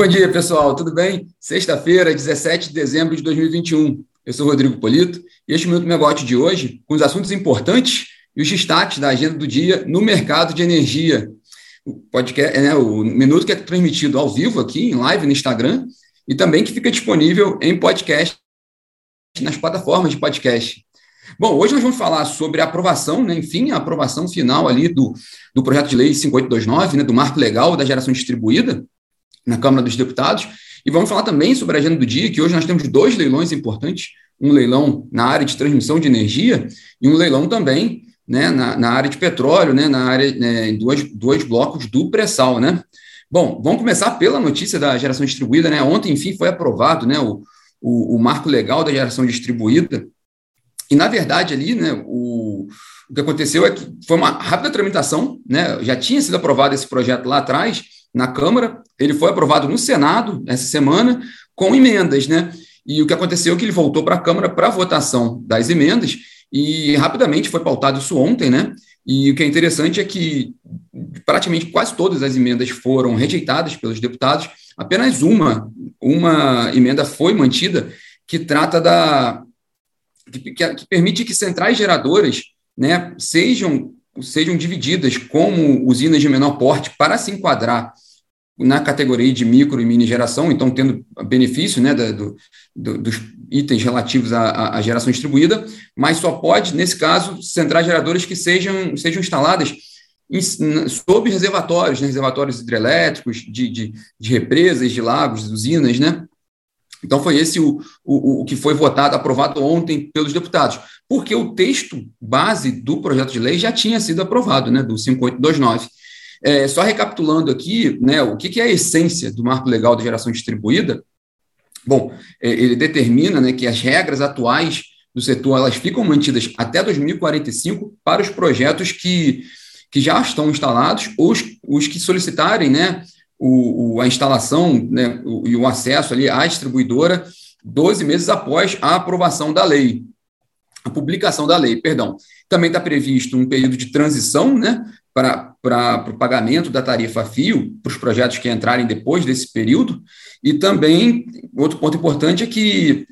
Bom dia, pessoal, tudo bem? Sexta-feira, 17 de dezembro de 2021. Eu sou Rodrigo Polito e este Minuto Negócio de hoje, com os assuntos importantes e os destaques da agenda do dia no mercado de energia. O podcast, é, né, o Minuto que é transmitido ao vivo aqui, em live no Instagram, e também que fica disponível em podcast nas plataformas de podcast. Bom, hoje nós vamos falar sobre a aprovação, né, enfim, a aprovação final ali do, do projeto de lei 5829, né, do marco legal da geração distribuída na Câmara dos Deputados, e vamos falar também sobre a agenda do dia, que hoje nós temos dois leilões importantes, um leilão na área de transmissão de energia e um leilão também né, na, na área de petróleo, né, na área, né, dois, dois blocos do pré-sal, né. Bom, vamos começar pela notícia da geração distribuída, né, ontem, enfim, foi aprovado, né, o, o, o marco legal da geração distribuída, e, na verdade, ali, né, o, o que aconteceu é que foi uma rápida tramitação, né, já tinha sido aprovado esse projeto lá atrás, na Câmara, ele foi aprovado no Senado essa semana, com emendas, né, e o que aconteceu é que ele voltou para a Câmara para votação das emendas, e rapidamente foi pautado isso ontem, né, e o que é interessante é que praticamente quase todas as emendas foram rejeitadas pelos deputados, apenas uma, uma emenda foi mantida, que trata da, que, que, permite que centrais geradoras né, sejam, sejam divididas como usinas de menor porte para se enquadrar na categoria de micro e mini geração, então tendo benefício né, do, do, dos itens relativos à, à, geração distribuída, mas só pode, nesse caso, centrais geradoras que sejam, sejam instaladas em, sob reservatórios, né, reservatórios hidrelétricos, de, de, de represas, de lagos, usinas, né? Então, foi esse o, o, o que foi votado, aprovado ontem pelos deputados, porque o texto base do projeto de lei já tinha sido aprovado, né, do 5829. É, só recapitulando aqui, né, o que, que é a essência do marco legal de geração distribuída? Bom, é, ele determina né, que as regras atuais do setor elas ficam mantidas até 2045 para os projetos que, que já estão instalados ou os, os que solicitarem né, o, o, a instalação né, o, e o acesso ali à distribuidora 12 meses após a aprovação da lei, a publicação da lei, perdão. Também está previsto um período de transição né, para o pagamento da tarifa fio para os projetos que entrarem depois desse período, e também, outro ponto importante é que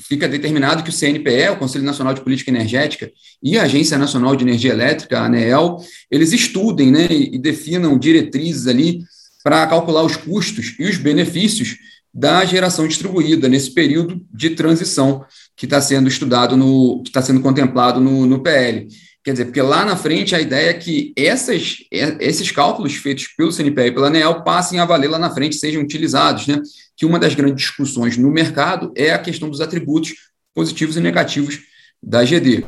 fica determinado que o CNPE, o Conselho Nacional de Política Energética, e a Agência Nacional de Energia Elétrica, a ANEEL, eles estudem né, e definam diretrizes ali para calcular os custos e os benefícios da geração distribuída nesse período de transição que está sendo estudado no, que está sendo contemplado no, no PL. Quer dizer, porque lá na frente a ideia é que essas, esses cálculos feitos pelo CNPE e pela ANEEL passem a valer lá na frente, sejam utilizados, né? Que uma das grandes discussões no mercado é a questão dos atributos positivos e negativos da GD.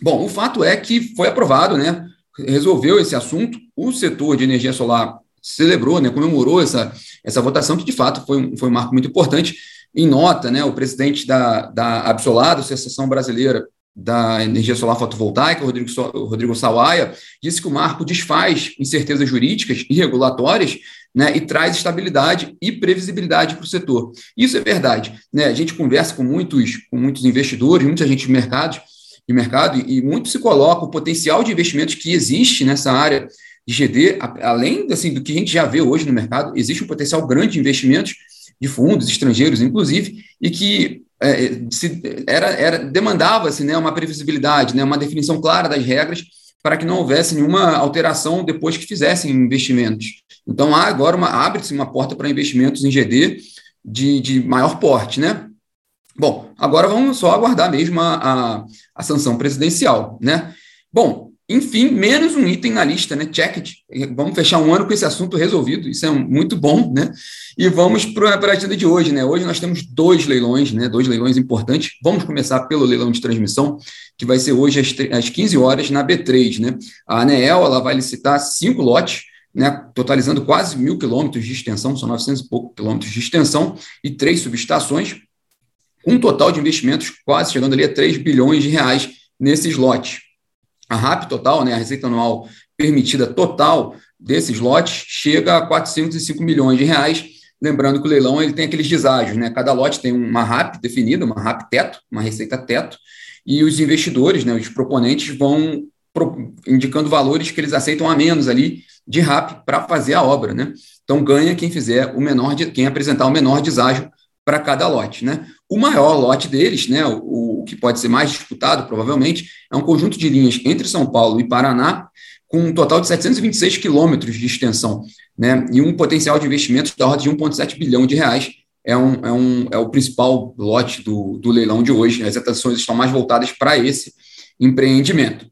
Bom, o fato é que foi aprovado, né? Resolveu esse assunto. O setor de energia solar celebrou, né, comemorou essa, essa votação, que de fato foi um, foi um marco muito importante. Em nota, né, o presidente da, da Absolado, Associação Brasileira da Energia Solar Fotovoltaica, Rodrigo, Rodrigo Sawaia, disse que o marco desfaz incertezas jurídicas e regulatórias né, e traz estabilidade e previsibilidade para o setor. Isso é verdade. Né? A gente conversa com muitos, com muitos investidores, muita gente de mercado, de mercado e, e muito se coloca o potencial de investimentos que existe nessa área de GD, além assim, do que a gente já vê hoje no mercado, existe um potencial grande de investimentos de fundos estrangeiros, inclusive, e que é, se, era, era demandava-se né, uma previsibilidade, né, uma definição clara das regras para que não houvesse nenhuma alteração depois que fizessem investimentos. Então, há agora uma abre-se uma porta para investimentos em GD de, de maior porte, né? Bom, agora vamos só aguardar mesmo a, a, a sanção presidencial, né? Bom, enfim, menos um item na lista, né? Check it. Vamos fechar um ano com esse assunto resolvido. Isso é muito bom, né? E vamos para a agenda de hoje, né? Hoje nós temos dois leilões, né? Dois leilões importantes. Vamos começar pelo leilão de transmissão, que vai ser hoje às, às 15 horas na B3, né? A ANEEL ela vai licitar cinco lotes, né? Totalizando quase mil quilômetros de extensão, são 900 e poucos quilômetros de extensão e três subestações, um total de investimentos quase chegando ali a 3 bilhões de reais nesses lotes. A RAP total, né, a receita anual permitida total desses lotes, chega a 405 milhões de reais. Lembrando que o leilão ele tem aqueles deságios, né? Cada lote tem uma RAP definida, uma RAP teto, uma receita teto, e os investidores, né, os proponentes, vão indicando valores que eles aceitam a menos ali de RAP para fazer a obra, né? Então ganha quem fizer o menor, de, quem apresentar o menor deságio para cada lote, né? O maior lote deles, né, o, o, que pode ser mais disputado, provavelmente, é um conjunto de linhas entre São Paulo e Paraná, com um total de 726 quilômetros de extensão, né, e um potencial de investimentos da ordem de 1,7 bilhão de reais. É, um, é, um, é o principal lote do, do leilão de hoje. As atenções estão mais voltadas para esse empreendimento.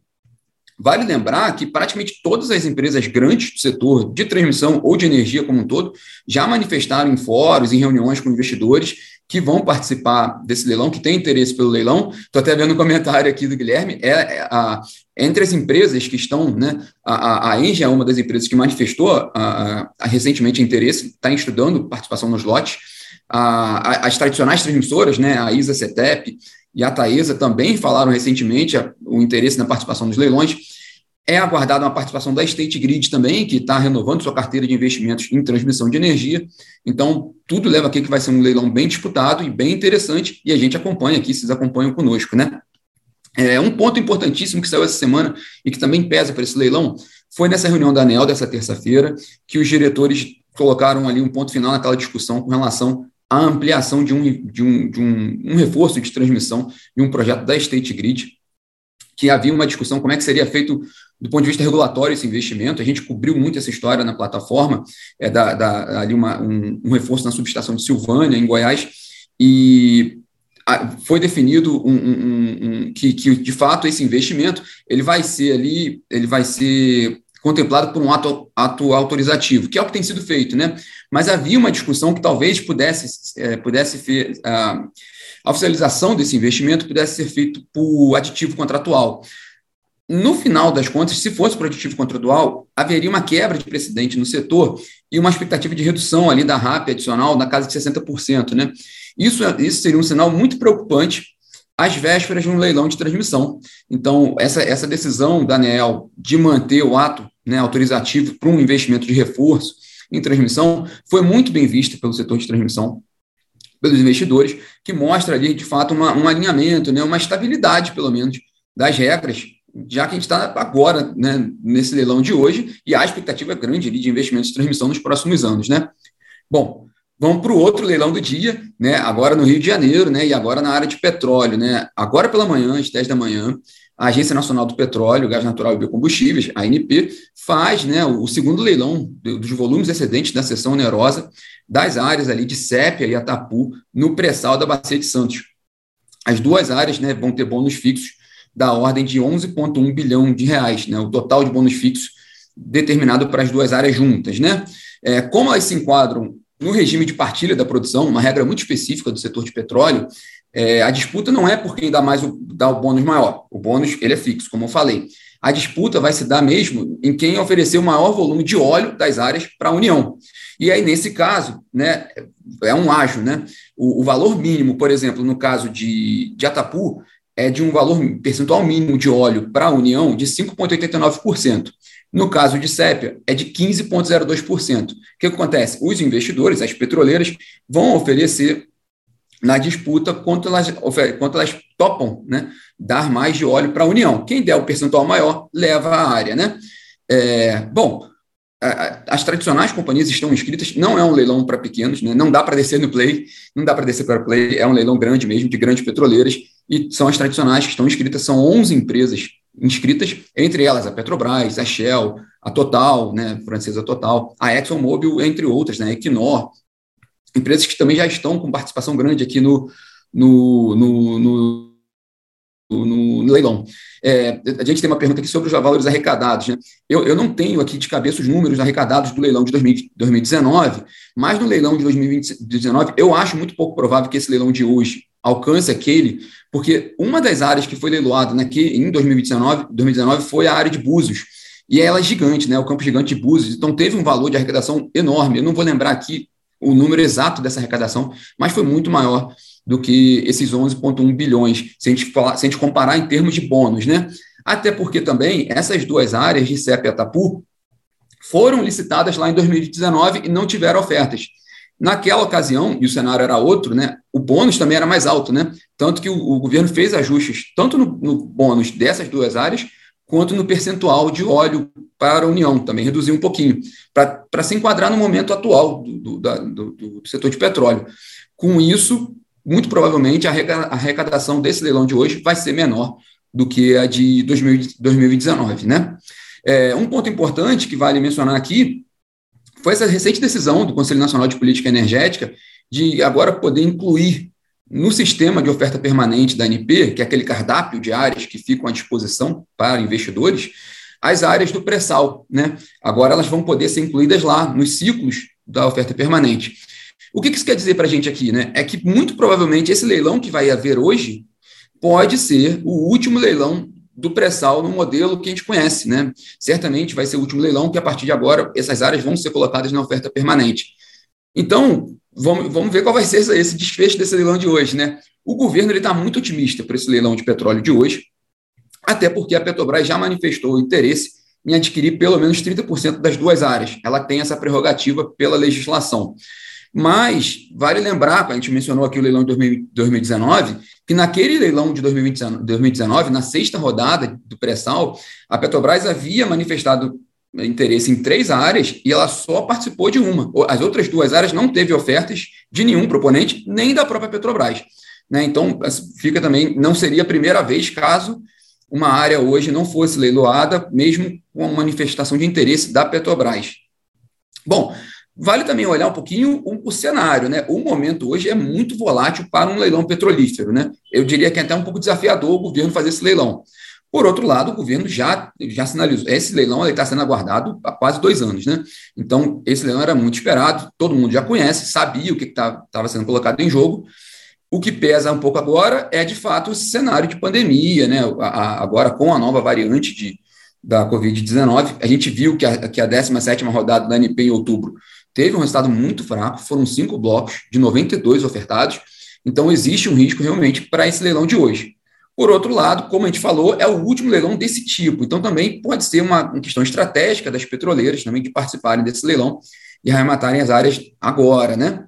Vale lembrar que praticamente todas as empresas grandes do setor de transmissão ou de energia como um todo já manifestaram em fóruns, em reuniões com investidores que vão participar desse leilão, que têm interesse pelo leilão. Estou até vendo um comentário aqui do Guilherme. É, é a, entre as empresas que estão, né, a, a Engie é uma das empresas que manifestou a, a recentemente interesse, está estudando participação nos lotes. as tradicionais transmissoras, né, a ISA CETEP, e a Taesa também falaram recentemente o interesse na participação nos leilões. É aguardada uma participação da State Grid também, que está renovando sua carteira de investimentos em transmissão de energia. Então, tudo leva aqui que vai ser um leilão bem disputado e bem interessante, e a gente acompanha aqui, vocês acompanham conosco, né? É, um ponto importantíssimo que saiu essa semana e que também pesa para esse leilão foi nessa reunião da ANEL dessa terça-feira, que os diretores colocaram ali um ponto final naquela discussão com relação a ampliação de um, de um, de um, um reforço de transmissão de um projeto da State Grid, que havia uma discussão como é que seria feito do ponto de vista regulatório esse investimento. A gente cobriu muito essa história na plataforma, é da, da ali uma, um, um, reforço na subestação de Silvânia, em Goiás, e foi definido um, um, que, que, de fato, esse investimento ele vai ser ali, ele vai ser contemplado por um ato, ato autorizativo, que é o que tem sido feito, né? Mas havia uma discussão que talvez pudesse, é, pudesse a, a oficialização desse investimento pudesse ser feito por aditivo contratual. No final das contas, se fosse por aditivo contratual, haveria uma quebra de precedente no setor e uma expectativa de redução ali da RAP adicional na casa de 60%, né? Isso, isso seria um sinal muito preocupante às vésperas de um leilão de transmissão. Então, essa, essa decisão da ANEEL de manter o ato né, autorizativo para um investimento de reforço em transmissão foi muito bem vista pelo setor de transmissão, pelos investidores, que mostra ali, de fato, uma, um alinhamento, né, uma estabilidade, pelo menos, das regras, já que a gente está agora né, nesse leilão de hoje e a expectativa é grande ali, de investimentos de transmissão nos próximos anos. Né? Bom, Vamos para o outro leilão do dia, né? Agora no Rio de Janeiro, né? E agora na área de petróleo, né? Agora pela manhã, às 10 da manhã, a Agência Nacional do Petróleo, Gás Natural e Biocombustíveis, a ANP, faz né, o segundo leilão dos volumes excedentes da seção onerosa das áreas ali de Sépia e Atapu no pré-sal da Bacia de Santos. As duas áreas né, vão ter bônus fixos da ordem de 11,1 bilhão de reais, né, o total de bônus fixos determinado para as duas áreas juntas. Né? É, como elas se enquadram no regime de partilha da produção, uma regra muito específica do setor de petróleo, é, a disputa não é por quem dá mais o, dá o bônus maior. O bônus ele é fixo, como eu falei. A disputa vai se dar mesmo em quem oferecer o maior volume de óleo das áreas para a União. E aí, nesse caso, né, é um ágio. Né? O, o, valor mínimo, por exemplo, no caso de, de Atapu, é de um valor percentual mínimo de óleo para a União de 5,89%. No caso de Sépia, é de 15,02%. O que acontece? Os investidores, as petroleiras, vão oferecer na disputa quanto elas, quanto elas topam né, dar mais de óleo para a União. Quem der o percentual maior, leva a área. Né? É, bom, as tradicionais companhias estão inscritas, não é um leilão para pequenos, né? não dá para descer no play, não dá para descer para play, é um leilão grande mesmo, de grandes petroleiras, e são as tradicionais que estão inscritas, são 11 empresas inscritas, entre elas a Petrobras, a Shell, a Total, né, francesa Total, a ExxonMobil, entre outras, né, Equinor, empresas que também já estão com participação grande aqui no, no, no, no no, no, leilão. É, a gente tem uma pergunta aqui sobre os valores arrecadados. Né? Eu, eu não tenho aqui de cabeça os números arrecadados do leilão de 2019, mas no leilão de 2019, eu acho muito pouco provável que esse leilão de hoje alcance aquele, porque uma das áreas que foi leiloada naquele, em 2019, 2019 foi a área de Búzios, e ela é gigante, né, o campo gigante de Búzios, então teve um valor de arrecadação enorme, eu não vou lembrar aqui o número exato dessa arrecadação, mas foi muito maior do que esses 11,1 bilhões, se a, gente falar, se a gente comparar em termos de bônus, né? Até porque também essas duas áreas de CEP e Atapu foram licitadas lá em 2019 e não tiveram ofertas. Naquela ocasião, e o cenário era outro, né, o bônus também era mais alto, né? Tanto que o, o governo fez ajustes tanto no, no, bônus dessas duas áreas, quanto no percentual de óleo para a União, também reduziu um pouquinho, para se enquadrar no momento atual do, do, do, do, setor de petróleo. Com isso, muito provavelmente a arrecadação desse leilão de hoje vai ser menor do que a de 2019. Né? É, um ponto importante que vale mencionar aqui foi essa recente decisão do Conselho Nacional de Política Energética de agora poder incluir no sistema de oferta permanente da ANP, que é aquele cardápio de áreas que ficam à disposição para investidores, as áreas do pré-sal. Né? Agora elas vão poder ser incluídas lá, nos ciclos da oferta permanente. O que isso quer dizer para a gente aqui? Né? É que muito provavelmente esse leilão que vai haver hoje pode ser o último leilão do pré-sal no modelo que a gente conhece. Né? Certamente vai ser o último leilão, que a partir de agora essas áreas vão ser colocadas na oferta permanente. Então, vamos, vamos ver qual vai ser esse desfecho desse leilão de hoje. Né? O governo está muito otimista para esse leilão de petróleo de hoje, até porque a Petrobras já manifestou interesse em adquirir pelo menos 30% das duas áreas. Ela tem essa prerrogativa pela legislação. Mas vale lembrar, a gente mencionou aqui o leilão de 2019, que naquele leilão de 2019, na sexta rodada do pré-sal, a Petrobras havia manifestado interesse em três áreas e ela só participou de uma. As outras duas áreas não teve ofertas de nenhum proponente, nem da própria Petrobras. Né? Então, fica também, não seria a primeira vez caso uma área hoje não fosse leiloada, mesmo com a manifestação de interesse da Petrobras. Bom, vale também olhar um pouquinho o, o, cenário, né? O momento hoje é muito volátil para um leilão petrolífero, né? Eu diria que é até um pouco desafiador o governo fazer esse leilão. Por outro lado, o governo já, já sinalizou, esse leilão está sendo aguardado há quase dois anos, né? Então, esse leilão era muito esperado, todo mundo já conhece, sabia o que estava tá, sendo colocado em jogo, o que pesa um pouco agora é, de fato, o cenário de pandemia, né? agora, com a nova variante de, da Covid-19, a gente viu que a, que a 17 rodada da NP em outubro teve um resultado muito fraco, foram cinco blocos de 92 ofertados, então existe um risco realmente para esse leilão de hoje. Por outro lado, como a gente falou, é o último leilão desse tipo, então também pode ser uma, questão estratégica das petroleiras também de participarem desse leilão e arrematarem as áreas agora, né?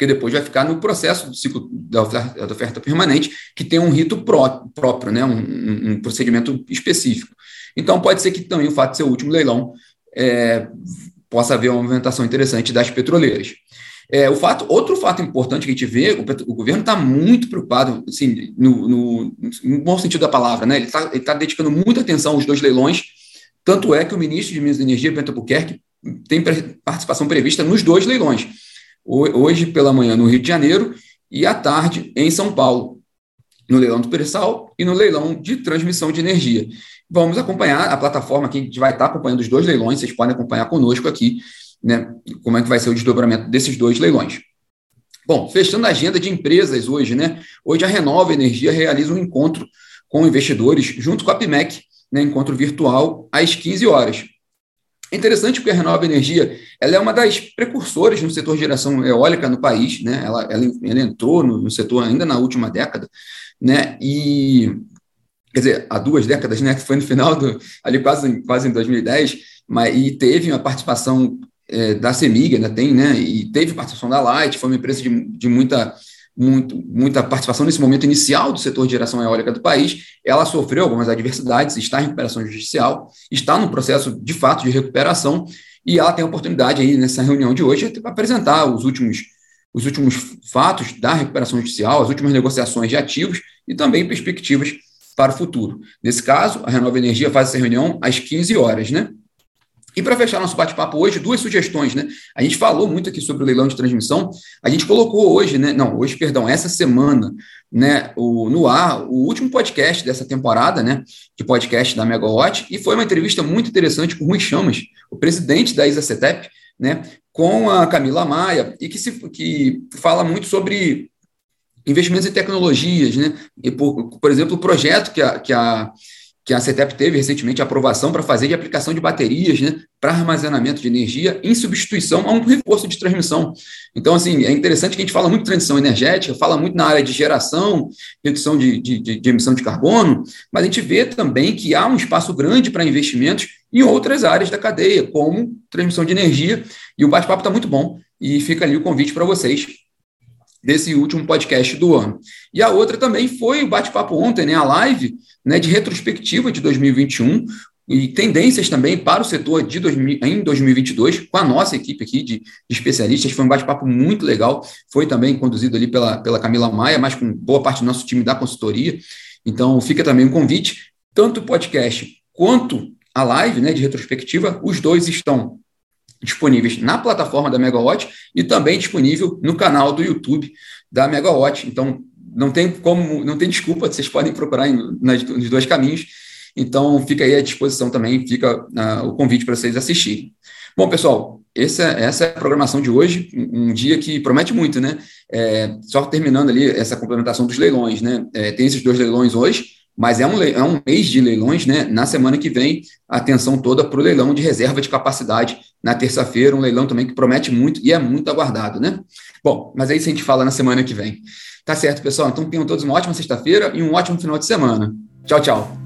porque depois vai ficar no processo do ciclo da oferta, da oferta permanente, que tem um rito pró, próprio, né, um, um, procedimento específico. Então, pode ser que também o fato de ser o último leilão é, possa haver uma movimentação interessante das petroleiras. É, o fato, outro fato importante que a gente vê, o, o governo está muito preocupado, assim, no, no, no, bom sentido da palavra, né? Ele está tá dedicando muita atenção aos dois leilões, tanto é que o ministro de Minas e Energia, Bento Albuquerque, tem participação prevista nos dois leilões hoje pela manhã no Rio de Janeiro e à tarde em São Paulo, no leilão do pré-sal e no leilão de transmissão de energia. Vamos acompanhar a plataforma que a gente vai estar acompanhando os dois leilões, vocês podem acompanhar conosco aqui, né, como é que vai ser o desdobramento desses dois leilões. Bom, fechando a agenda de empresas hoje, né? Hoje a Renova Energia realiza um encontro com investidores junto com a PIMEC, né, encontro virtual às 15 horas. É interessante porque a Renova Energia ela é uma das precursoras no setor de geração eólica no país, né? ela, ela, ela entrou no, no, setor ainda na última década, né? e quer dizer, há duas décadas, né? que foi no final, do, ali quase, quase em 2010, mas, e teve uma participação é, da CEMIG, ainda tem, né? e teve participação da Light, foi uma empresa de, de muita muito, muita participação nesse momento inicial do setor de geração eólica do país, ela sofreu algumas adversidades, está em recuperação judicial, está no processo de fato de recuperação, e ela tem a oportunidade aí nessa reunião de hoje de apresentar os últimos, os últimos fatos da recuperação judicial, as últimas negociações de ativos e também perspectivas para o futuro. Nesse caso, a Renova Energia faz essa reunião às 15 horas, né? E para fechar nosso bate-papo hoje, duas sugestões, né? A gente falou muito aqui sobre o leilão de transmissão. A gente colocou hoje, né? Não, hoje, perdão, essa semana, né? O, no ar, o último podcast dessa temporada, né? De podcast da Megawatt. E foi uma entrevista muito interessante com o Rui Chamas, o presidente da ISACETEP, né? Com a Camila Maia, e que, se, que fala muito sobre investimentos em tecnologias, né? E por, por exemplo, o projeto que a, que a que a CETEP teve recentemente aprovação para fazer de aplicação de baterias né, para armazenamento de energia em substituição a um reforço de transmissão. Então, assim, é interessante que a gente fala muito de transição energética, fala muito na área de geração, redução de, de, de emissão de carbono, mas a gente vê também que há um espaço grande para investimentos em outras áreas da cadeia, como transmissão de energia, e o bate-papo está muito bom, e fica ali o convite para vocês desse último podcast do ano. E a outra também foi o bate-papo ontem, né, a live né, de retrospectiva de 2021, e tendências também para o setor de 2000, em 2022, com a nossa equipe aqui de, de especialistas. Foi um bate-papo muito legal, foi também conduzido ali pela, pela Camila Maia, mas com boa parte do nosso time da consultoria. Então, fica também um convite, tanto o podcast quanto a live né, de retrospectiva, os dois estão disponíveis na plataforma da Megawatt e também disponível no canal do YouTube da Megawatt. Então, não tem como, não tem desculpa, vocês podem procurar em, nas, nos dois caminhos. Então, fica aí à disposição também, fica uh, o convite para vocês assistirem. Bom, pessoal, essa, essa é a programação de hoje, um, um dia que promete muito, né? É, só terminando ali essa complementação dos leilões, né? É, tem esses dois leilões hoje, mas é um, é um mês de leilões, né? Na semana que vem, atenção toda para o leilão de reserva de capacidade na terça-feira, um leilão também que promete muito e é muito aguardado, né? Bom, mas aí a gente fala na semana que vem. Tá certo, pessoal? Então tenham todos uma ótima sexta-feira e um ótimo final de semana. Tchau, tchau.